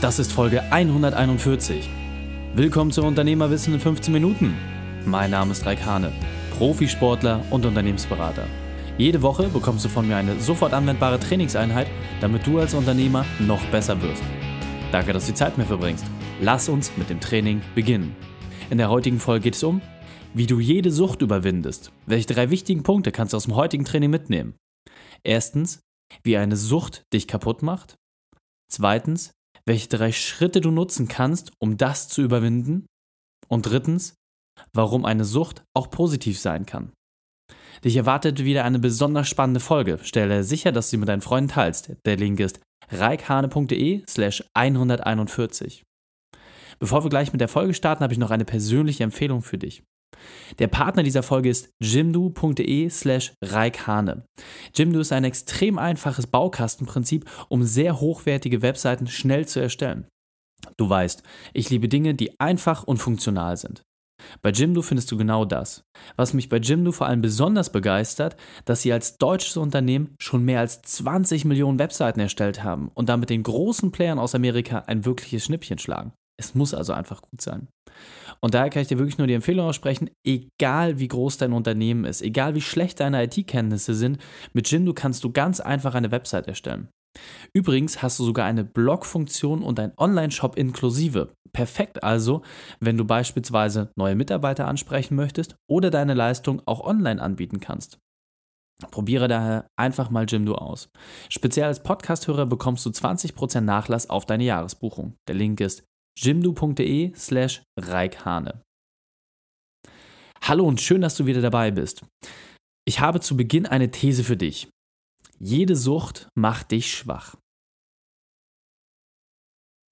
Das ist Folge 141. Willkommen zu Unternehmerwissen in 15 Minuten. Mein Name ist Raik Hane, Profisportler und Unternehmensberater. Jede Woche bekommst du von mir eine sofort anwendbare Trainingseinheit, damit du als Unternehmer noch besser wirst. Danke, dass du die Zeit mir verbringst. Lass uns mit dem Training beginnen. In der heutigen Folge geht es um, wie du jede Sucht überwindest. Welche drei wichtigen Punkte kannst du aus dem heutigen Training mitnehmen? Erstens, wie eine Sucht dich kaputt macht. Zweitens, welche drei Schritte du nutzen kannst, um das zu überwinden. Und drittens, warum eine Sucht auch positiv sein kann. Dich erwartet wieder eine besonders spannende Folge. Stelle sicher, dass du sie mit deinen Freunden teilst. Der Link ist reikhane.de slash 141. Bevor wir gleich mit der Folge starten, habe ich noch eine persönliche Empfehlung für dich. Der Partner dieser Folge ist jimdo.de slash reikhane. Jimdo ist ein extrem einfaches Baukastenprinzip, um sehr hochwertige Webseiten schnell zu erstellen. Du weißt, ich liebe Dinge, die einfach und funktional sind. Bei Jimdo findest du genau das. Was mich bei Jimdo vor allem besonders begeistert, dass sie als deutsches Unternehmen schon mehr als 20 Millionen Webseiten erstellt haben und damit den großen Playern aus Amerika ein wirkliches Schnippchen schlagen. Es muss also einfach gut sein. Und daher kann ich dir wirklich nur die Empfehlung aussprechen, egal wie groß dein Unternehmen ist, egal wie schlecht deine IT-Kenntnisse sind, mit Jimdo kannst du ganz einfach eine Website erstellen. Übrigens hast du sogar eine Blog-Funktion und ein Online-Shop inklusive. Perfekt also, wenn du beispielsweise neue Mitarbeiter ansprechen möchtest oder deine Leistung auch online anbieten kannst. Probiere daher einfach mal Jimdo aus. Speziell als Podcast-Hörer bekommst du 20% Nachlass auf deine Jahresbuchung. Der Link ist jimdo.de slash reikhane. Hallo und schön, dass du wieder dabei bist. Ich habe zu Beginn eine These für dich. Jede Sucht macht dich schwach.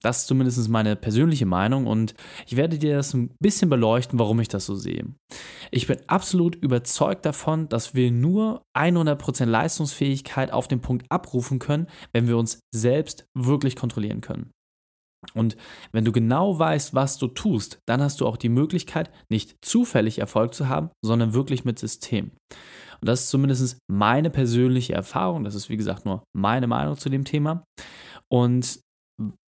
Das ist zumindest meine persönliche Meinung und ich werde dir das ein bisschen beleuchten, warum ich das so sehe. Ich bin absolut überzeugt davon, dass wir nur 100% Leistungsfähigkeit auf den Punkt abrufen können, wenn wir uns selbst wirklich kontrollieren können. Und wenn du genau weißt, was du tust, dann hast du auch die Möglichkeit, nicht zufällig Erfolg zu haben, sondern wirklich mit System. Und das ist zumindest meine persönliche Erfahrung. Das ist, wie gesagt, nur meine Meinung zu dem Thema. Und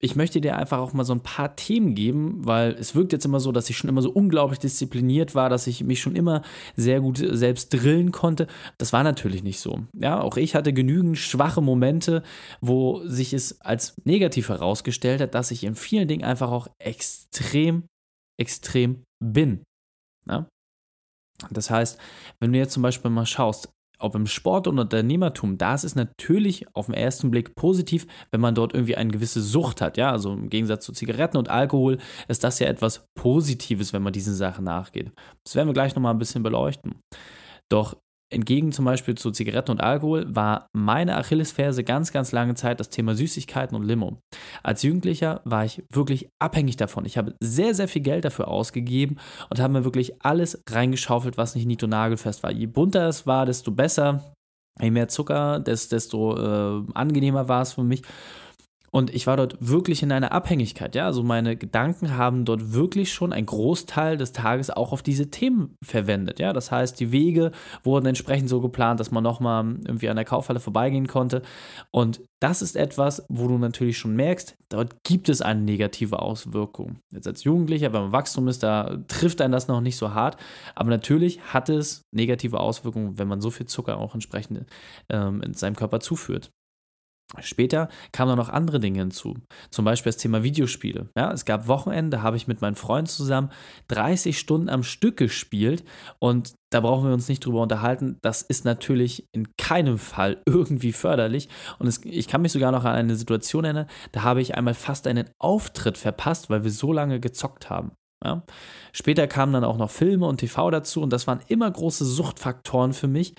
ich möchte dir einfach auch mal so ein paar Themen geben, weil es wirkt jetzt immer so, dass ich schon immer so unglaublich diszipliniert war, dass ich mich schon immer sehr gut selbst drillen konnte. Das war natürlich nicht so. Ja, auch ich hatte genügend schwache Momente, wo sich es als negativ herausgestellt hat, dass ich in vielen Dingen einfach auch extrem, extrem bin. Ja? Das heißt, wenn du jetzt zum Beispiel mal schaust, ob im Sport und Unternehmertum, da ist es natürlich auf den ersten Blick positiv, wenn man dort irgendwie eine gewisse Sucht hat. Ja, also im Gegensatz zu Zigaretten und Alkohol ist das ja etwas Positives, wenn man diesen Sachen nachgeht. Das werden wir gleich nochmal ein bisschen beleuchten. Doch entgegen zum Beispiel zu Zigaretten und Alkohol war meine Achillesferse ganz, ganz lange Zeit das Thema Süßigkeiten und Limo. Als Jugendlicher war ich wirklich abhängig davon. Ich habe sehr, sehr viel Geld dafür ausgegeben und habe mir wirklich alles reingeschaufelt, was nicht nied- und nagelfest war. Je bunter es war, desto besser. Je mehr Zucker, desto äh, angenehmer war es für mich. Und ich war dort wirklich in einer Abhängigkeit. Ja, also meine Gedanken haben dort wirklich schon einen Großteil des Tages auch auf diese Themen verwendet. Ja, das heißt, die Wege wurden entsprechend so geplant, dass man nochmal irgendwie an der Kaufhalle vorbeigehen konnte. Und das ist etwas, wo du natürlich schon merkst, dort gibt es eine negative Auswirkung. Jetzt als Jugendlicher, wenn man Wachstum ist, da trifft einen das noch nicht so hart. Aber natürlich hat es negative Auswirkungen, wenn man so viel Zucker auch entsprechend ähm, in seinem Körper zuführt. Später kamen noch andere Dinge hinzu, zum Beispiel das Thema Videospiele. Ja, es gab Wochenende, habe ich mit meinem Freund zusammen 30 Stunden am Stück gespielt und da brauchen wir uns nicht drüber unterhalten. Das ist natürlich in keinem Fall irgendwie förderlich. Und es, ich kann mich sogar noch an eine Situation erinnern, da habe ich einmal fast einen Auftritt verpasst, weil wir so lange gezockt haben. Ja. Später kamen dann auch noch Filme und TV dazu und das waren immer große Suchtfaktoren für mich,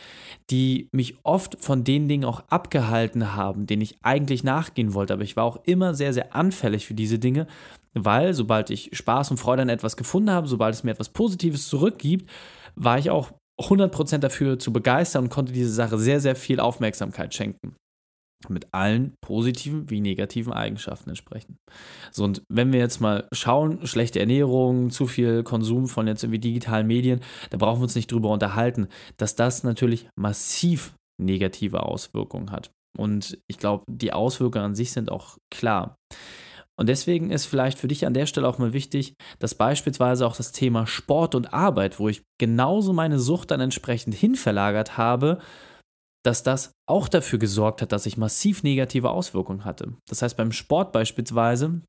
die mich oft von den Dingen auch abgehalten haben, denen ich eigentlich nachgehen wollte. Aber ich war auch immer sehr, sehr anfällig für diese Dinge, weil sobald ich Spaß und Freude an etwas gefunden habe, sobald es mir etwas Positives zurückgibt, war ich auch 100% dafür zu begeistern und konnte diese Sache sehr, sehr viel Aufmerksamkeit schenken mit allen positiven wie negativen Eigenschaften entsprechen. So, und wenn wir jetzt mal schauen, schlechte Ernährung, zu viel Konsum von jetzt irgendwie digitalen Medien, da brauchen wir uns nicht drüber unterhalten, dass das natürlich massiv negative Auswirkungen hat. Und ich glaube, die Auswirkungen an sich sind auch klar. Und deswegen ist vielleicht für dich an der Stelle auch mal wichtig, dass beispielsweise auch das Thema Sport und Arbeit, wo ich genauso meine Sucht dann entsprechend hinverlagert habe, dass das auch dafür gesorgt hat, dass ich massiv negative Auswirkungen hatte. Das heißt, beim Sport beispielsweise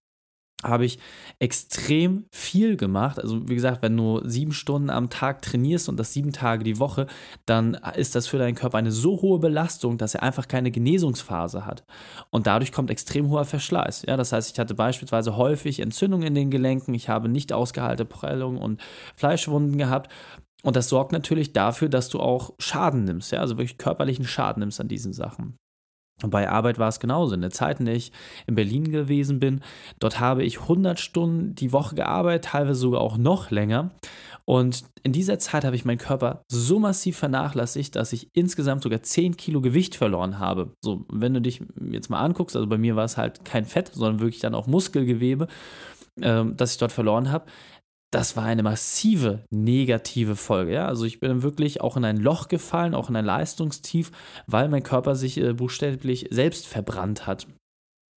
habe ich extrem viel gemacht. Also wie gesagt, wenn du sieben Stunden am Tag trainierst und das sieben Tage die Woche, dann ist das für deinen Körper eine so hohe Belastung, dass er einfach keine Genesungsphase hat. Und dadurch kommt extrem hoher Verschleiß. Ja, das heißt, ich hatte beispielsweise häufig Entzündungen in den Gelenken, ich habe nicht ausgeheilte Prellungen und Fleischwunden gehabt. Und das sorgt natürlich dafür, dass du auch Schaden nimmst, ja, also wirklich körperlichen Schaden nimmst an diesen Sachen. Und bei Arbeit war es genauso. In der Zeit, in der ich in Berlin gewesen bin, dort habe ich 100 Stunden die Woche gearbeitet, teilweise sogar auch noch länger. Und in dieser Zeit habe ich meinen Körper so massiv vernachlässigt, dass ich insgesamt sogar 10 Kilo Gewicht verloren habe. So, wenn du dich jetzt mal anguckst, also bei mir war es halt kein Fett, sondern wirklich dann auch Muskelgewebe, ähm, das ich dort verloren habe das war eine massive negative Folge. Ja? Also ich bin wirklich auch in ein Loch gefallen, auch in ein Leistungstief, weil mein Körper sich äh, buchstäblich selbst verbrannt hat.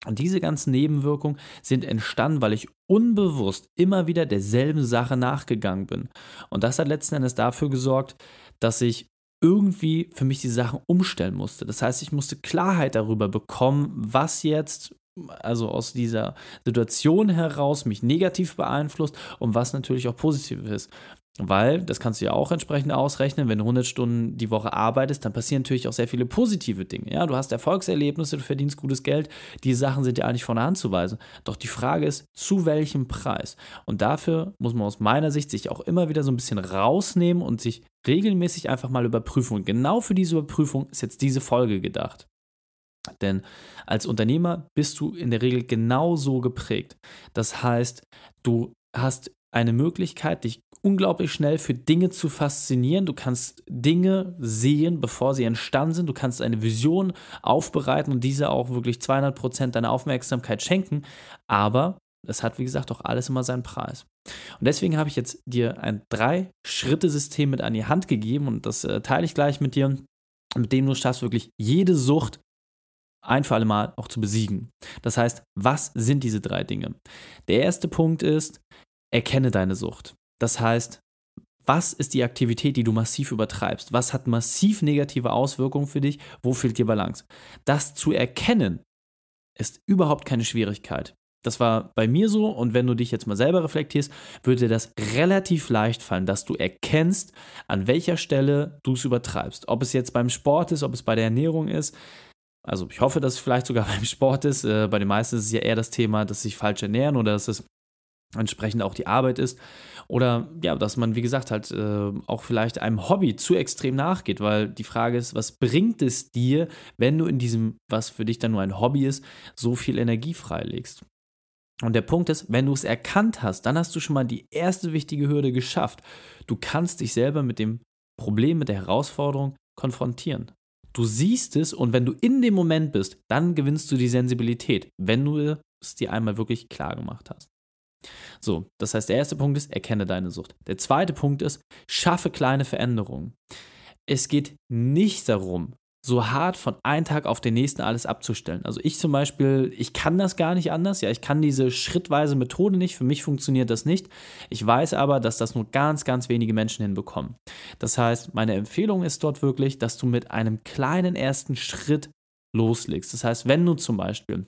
Und diese ganzen Nebenwirkungen sind entstanden, weil ich unbewusst immer wieder derselben Sache nachgegangen bin. Und das hat letzten Endes dafür gesorgt, dass ich irgendwie für mich die Sachen umstellen musste. Das heißt, ich musste Klarheit darüber bekommen, was jetzt also aus dieser Situation heraus mich negativ beeinflusst und was natürlich auch positiv ist. Weil, das kannst du ja auch entsprechend ausrechnen, wenn du 100 Stunden die Woche arbeitest, dann passieren natürlich auch sehr viele positive Dinge. Ja, du hast Erfolgserlebnisse, du verdienst gutes Geld, diese Sachen sind ja eigentlich von der Hand zu weisen. Doch die Frage ist, zu welchem Preis? Und dafür muss man aus meiner Sicht sich auch immer wieder so ein bisschen rausnehmen und sich regelmäßig einfach mal überprüfen. Und genau für diese Überprüfung ist jetzt diese Folge gedacht. Denn als Unternehmer bist du in der Regel genauso geprägt. Das heißt, du hast eine Möglichkeit, dich unglaublich schnell für Dinge zu faszinieren. Du kannst Dinge sehen, bevor sie entstanden sind. Du kannst eine Vision aufbereiten und diese auch wirklich 200 Prozent deiner Aufmerksamkeit schenken. Aber es hat, wie gesagt, auch alles immer seinen Preis. Und deswegen habe ich jetzt dir ein Drei-Schritte-System mit an die Hand gegeben und das äh, teile ich gleich mit dir, mit dem du schaffst, wirklich jede Sucht ein für alle Mal auch zu besiegen. Das heißt, was sind diese drei Dinge? Der erste Punkt ist, erkenne deine Sucht. Das heißt, was ist die Aktivität, die du massiv übertreibst? Was hat massiv negative Auswirkungen für dich? Wo fehlt dir Balance? Das zu erkennen ist überhaupt keine Schwierigkeit. Das war bei mir so und wenn du dich jetzt mal selber reflektierst, würde dir das relativ leicht fallen, dass du erkennst, an welcher Stelle du es übertreibst. Ob es jetzt beim Sport ist, ob es bei der Ernährung ist, also ich hoffe, dass es vielleicht sogar beim Sport ist. Äh, bei den meisten ist es ja eher das Thema, dass sich falsch ernähren oder dass es entsprechend auch die Arbeit ist. Oder ja, dass man, wie gesagt, halt äh, auch vielleicht einem Hobby zu extrem nachgeht, weil die Frage ist, was bringt es dir, wenn du in diesem, was für dich dann nur ein Hobby ist, so viel Energie freilegst? Und der Punkt ist, wenn du es erkannt hast, dann hast du schon mal die erste wichtige Hürde geschafft. Du kannst dich selber mit dem Problem, mit der Herausforderung konfrontieren. Du siehst es und wenn du in dem Moment bist, dann gewinnst du die Sensibilität, wenn du es dir einmal wirklich klar gemacht hast. So, das heißt, der erste Punkt ist, erkenne deine Sucht. Der zweite Punkt ist, schaffe kleine Veränderungen. Es geht nicht darum, so hart von einem Tag auf den nächsten alles abzustellen. Also ich zum Beispiel, ich kann das gar nicht anders. Ja, ich kann diese schrittweise Methode nicht. Für mich funktioniert das nicht. Ich weiß aber, dass das nur ganz, ganz wenige Menschen hinbekommen. Das heißt, meine Empfehlung ist dort wirklich, dass du mit einem kleinen ersten Schritt loslegst. Das heißt, wenn du zum Beispiel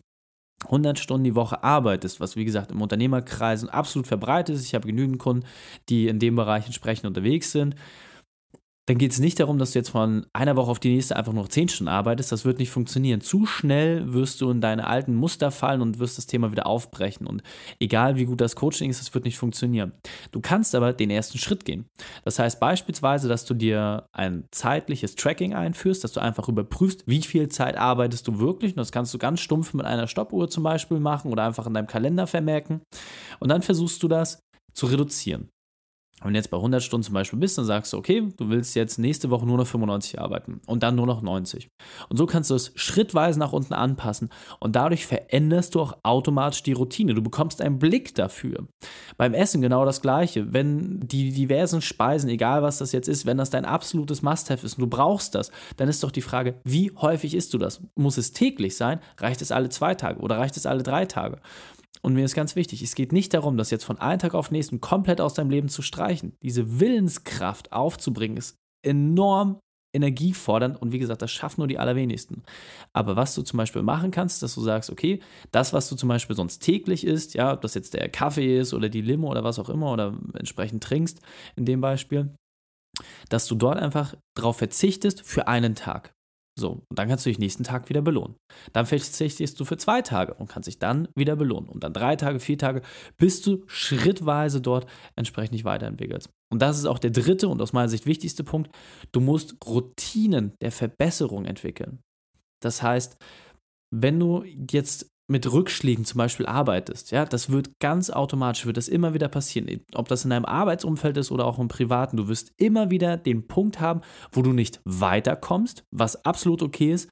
100 Stunden die Woche arbeitest, was wie gesagt im Unternehmerkreisen absolut verbreitet ist. Ich habe genügend Kunden, die in dem Bereich entsprechend unterwegs sind dann geht es nicht darum, dass du jetzt von einer Woche auf die nächste einfach nur zehn Stunden arbeitest. Das wird nicht funktionieren. Zu schnell wirst du in deine alten Muster fallen und wirst das Thema wieder aufbrechen. Und egal wie gut das Coaching ist, das wird nicht funktionieren. Du kannst aber den ersten Schritt gehen. Das heißt beispielsweise, dass du dir ein zeitliches Tracking einführst, dass du einfach überprüfst, wie viel Zeit arbeitest du wirklich. Und das kannst du ganz stumpf mit einer Stoppuhr zum Beispiel machen oder einfach in deinem Kalender vermerken. Und dann versuchst du das zu reduzieren. Wenn du jetzt bei 100 Stunden zum Beispiel bist, dann sagst du, okay, du willst jetzt nächste Woche nur noch 95 arbeiten und dann nur noch 90. Und so kannst du es schrittweise nach unten anpassen und dadurch veränderst du auch automatisch die Routine. Du bekommst einen Blick dafür. Beim Essen genau das Gleiche. Wenn die diversen Speisen, egal was das jetzt ist, wenn das dein absolutes Must-Have ist und du brauchst das, dann ist doch die Frage, wie häufig isst du das? Muss es täglich sein? Reicht es alle zwei Tage oder reicht es alle drei Tage? Und mir ist ganz wichtig, es geht nicht darum, das jetzt von einem Tag auf den nächsten komplett aus deinem Leben zu streichen. Diese Willenskraft aufzubringen ist enorm energiefordernd und wie gesagt, das schaffen nur die allerwenigsten. Aber was du zum Beispiel machen kannst, dass du sagst, okay, das, was du zum Beispiel sonst täglich isst, ja, ob das jetzt der Kaffee ist oder die Limo oder was auch immer oder entsprechend trinkst, in dem Beispiel, dass du dort einfach darauf verzichtest für einen Tag. So, und dann kannst du dich nächsten Tag wieder belohnen. Dann verzichtest du für zwei Tage und kannst dich dann wieder belohnen. Und dann drei Tage, vier Tage, bis du schrittweise dort entsprechend weiterentwickelst. Und das ist auch der dritte und aus meiner Sicht wichtigste Punkt. Du musst Routinen der Verbesserung entwickeln. Das heißt, wenn du jetzt mit Rückschlägen zum Beispiel arbeitest, ja, das wird ganz automatisch, wird das immer wieder passieren. Ob das in deinem Arbeitsumfeld ist oder auch im Privaten, du wirst immer wieder den Punkt haben, wo du nicht weiterkommst, was absolut okay ist.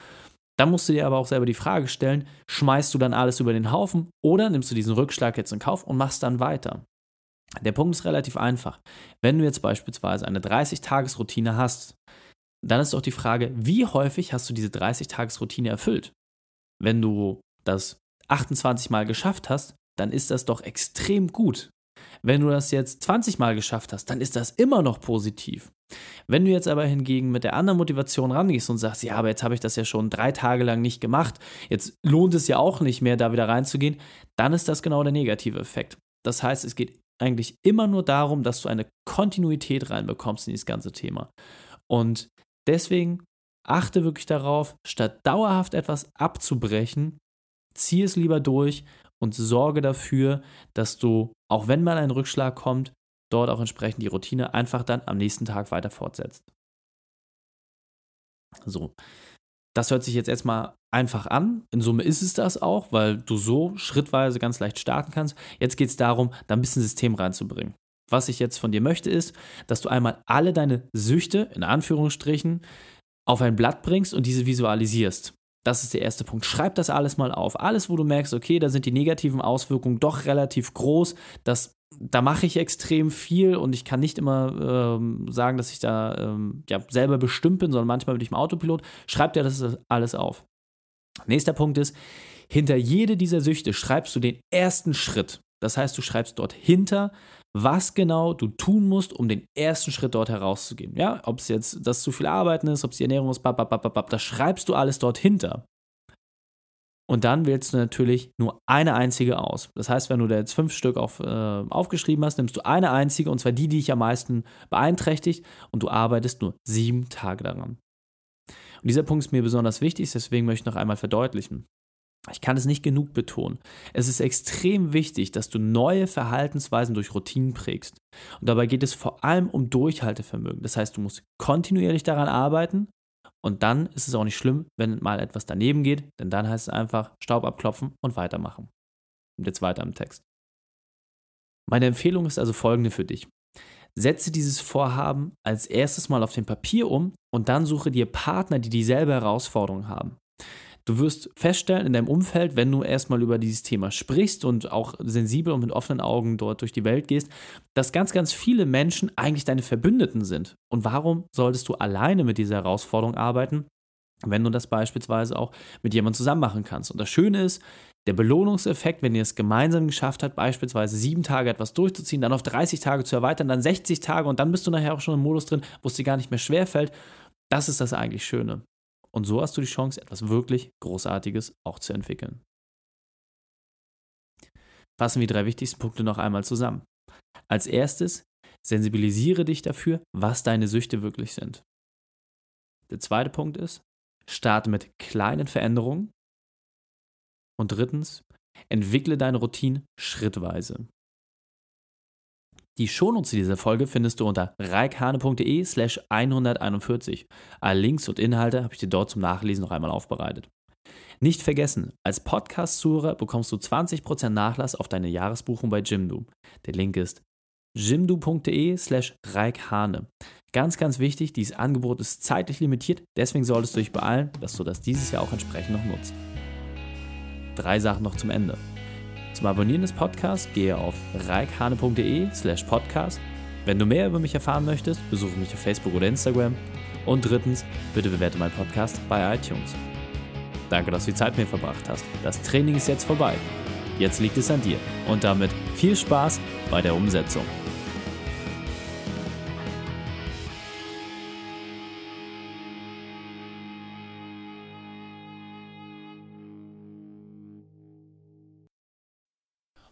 Dann musst du dir aber auch selber die Frage stellen, schmeißt du dann alles über den Haufen oder nimmst du diesen Rückschlag jetzt in Kauf und machst dann weiter? Der Punkt ist relativ einfach. Wenn du jetzt beispielsweise eine 30-Tages-Routine hast, dann ist doch die Frage, wie häufig hast du diese 30-Tages-Routine erfüllt? Wenn du das 28 Mal geschafft hast, dann ist das doch extrem gut. Wenn du das jetzt 20 Mal geschafft hast, dann ist das immer noch positiv. Wenn du jetzt aber hingegen mit der anderen Motivation rangehst und sagst, ja, aber jetzt habe ich das ja schon drei Tage lang nicht gemacht, jetzt lohnt es ja auch nicht mehr, da wieder reinzugehen, dann ist das genau der negative Effekt. Das heißt, es geht eigentlich immer nur darum, dass du eine Kontinuität reinbekommst in dieses ganze Thema. Und deswegen achte wirklich darauf, statt dauerhaft etwas abzubrechen, zieh es lieber durch und sorge dafür, dass du, auch wenn mal ein Rückschlag kommt, dort auch entsprechend die Routine einfach dann am nächsten Tag weiter fortsetzt. So, das hört sich jetzt erstmal einfach an. In Summe ist es das auch, weil du so schrittweise ganz leicht starten kannst. Jetzt geht es darum, da ein bisschen System reinzubringen. Was ich jetzt von dir möchte, ist, dass du einmal alle deine Süchte, in Anführungsstrichen, auf ein Blatt bringst und diese visualisierst. Das ist der erste Punkt. Schreib das alles mal auf. Alles, wo du merkst, okay, da sind die negativen Auswirkungen doch relativ groß. Das, da mache ich extrem viel und ich kann nicht immer ähm, sagen, dass ich da ähm, ja, selber bestimmt bin, sondern manchmal bin ich im Autopilot. Schreib dir das alles auf. Nächster Punkt ist, hinter jede dieser Süchte schreibst du den ersten Schritt. Das heißt, du schreibst dort hinter, was genau du tun musst, um den ersten Schritt dort herauszugehen. Ja, ob es jetzt das zu viel Arbeiten ist, ob es die Ernährung ist, babababab, das schreibst du alles dort hinter. Und dann wählst du natürlich nur eine einzige aus. Das heißt, wenn du da jetzt fünf Stück auf, äh, aufgeschrieben hast, nimmst du eine einzige, und zwar die, die dich am meisten beeinträchtigt, und du arbeitest nur sieben Tage daran. Und dieser Punkt ist mir besonders wichtig, deswegen möchte ich noch einmal verdeutlichen. Ich kann es nicht genug betonen. Es ist extrem wichtig, dass du neue Verhaltensweisen durch Routinen prägst. Und dabei geht es vor allem um Durchhaltevermögen. Das heißt, du musst kontinuierlich daran arbeiten und dann ist es auch nicht schlimm, wenn mal etwas daneben geht, denn dann heißt es einfach Staub abklopfen und weitermachen. Und jetzt weiter im Text. Meine Empfehlung ist also folgende für dich. Setze dieses Vorhaben als erstes mal auf dem Papier um und dann suche dir Partner, die dieselbe Herausforderung haben. Du wirst feststellen in deinem Umfeld, wenn du erstmal über dieses Thema sprichst und auch sensibel und mit offenen Augen dort durch die Welt gehst, dass ganz, ganz viele Menschen eigentlich deine Verbündeten sind. Und warum solltest du alleine mit dieser Herausforderung arbeiten, wenn du das beispielsweise auch mit jemandem zusammen machen kannst? Und das Schöne ist, der Belohnungseffekt, wenn ihr es gemeinsam geschafft habt, beispielsweise sieben Tage etwas durchzuziehen, dann auf 30 Tage zu erweitern, dann 60 Tage und dann bist du nachher auch schon im Modus drin, wo es dir gar nicht mehr schwerfällt. Das ist das eigentlich Schöne. Und so hast du die Chance, etwas wirklich Großartiges auch zu entwickeln. Fassen wir die drei wichtigsten Punkte noch einmal zusammen. Als erstes, sensibilisiere dich dafür, was deine Süchte wirklich sind. Der zweite Punkt ist, starte mit kleinen Veränderungen. Und drittens, entwickle deine Routine schrittweise. Die Shownotes dieser Folge findest du unter reikhane.de slash 141. Alle Links und Inhalte habe ich dir dort zum Nachlesen noch einmal aufbereitet. Nicht vergessen, als Podcast-Zuhörer bekommst du 20% Nachlass auf deine Jahresbuchung bei Jimdo. Der Link ist jimdo.de slash reikhane. Ganz, ganz wichtig, dieses Angebot ist zeitlich limitiert, deswegen solltest du dich beeilen, dass du das dieses Jahr auch entsprechend noch nutzt. Drei Sachen noch zum Ende. Zum Abonnieren des Podcasts gehe auf reikhane.de slash podcast. Wenn du mehr über mich erfahren möchtest, besuche mich auf Facebook oder Instagram. Und drittens, bitte bewerte meinen Podcast bei iTunes. Danke, dass du die Zeit mit mir verbracht hast. Das Training ist jetzt vorbei. Jetzt liegt es an dir. Und damit viel Spaß bei der Umsetzung.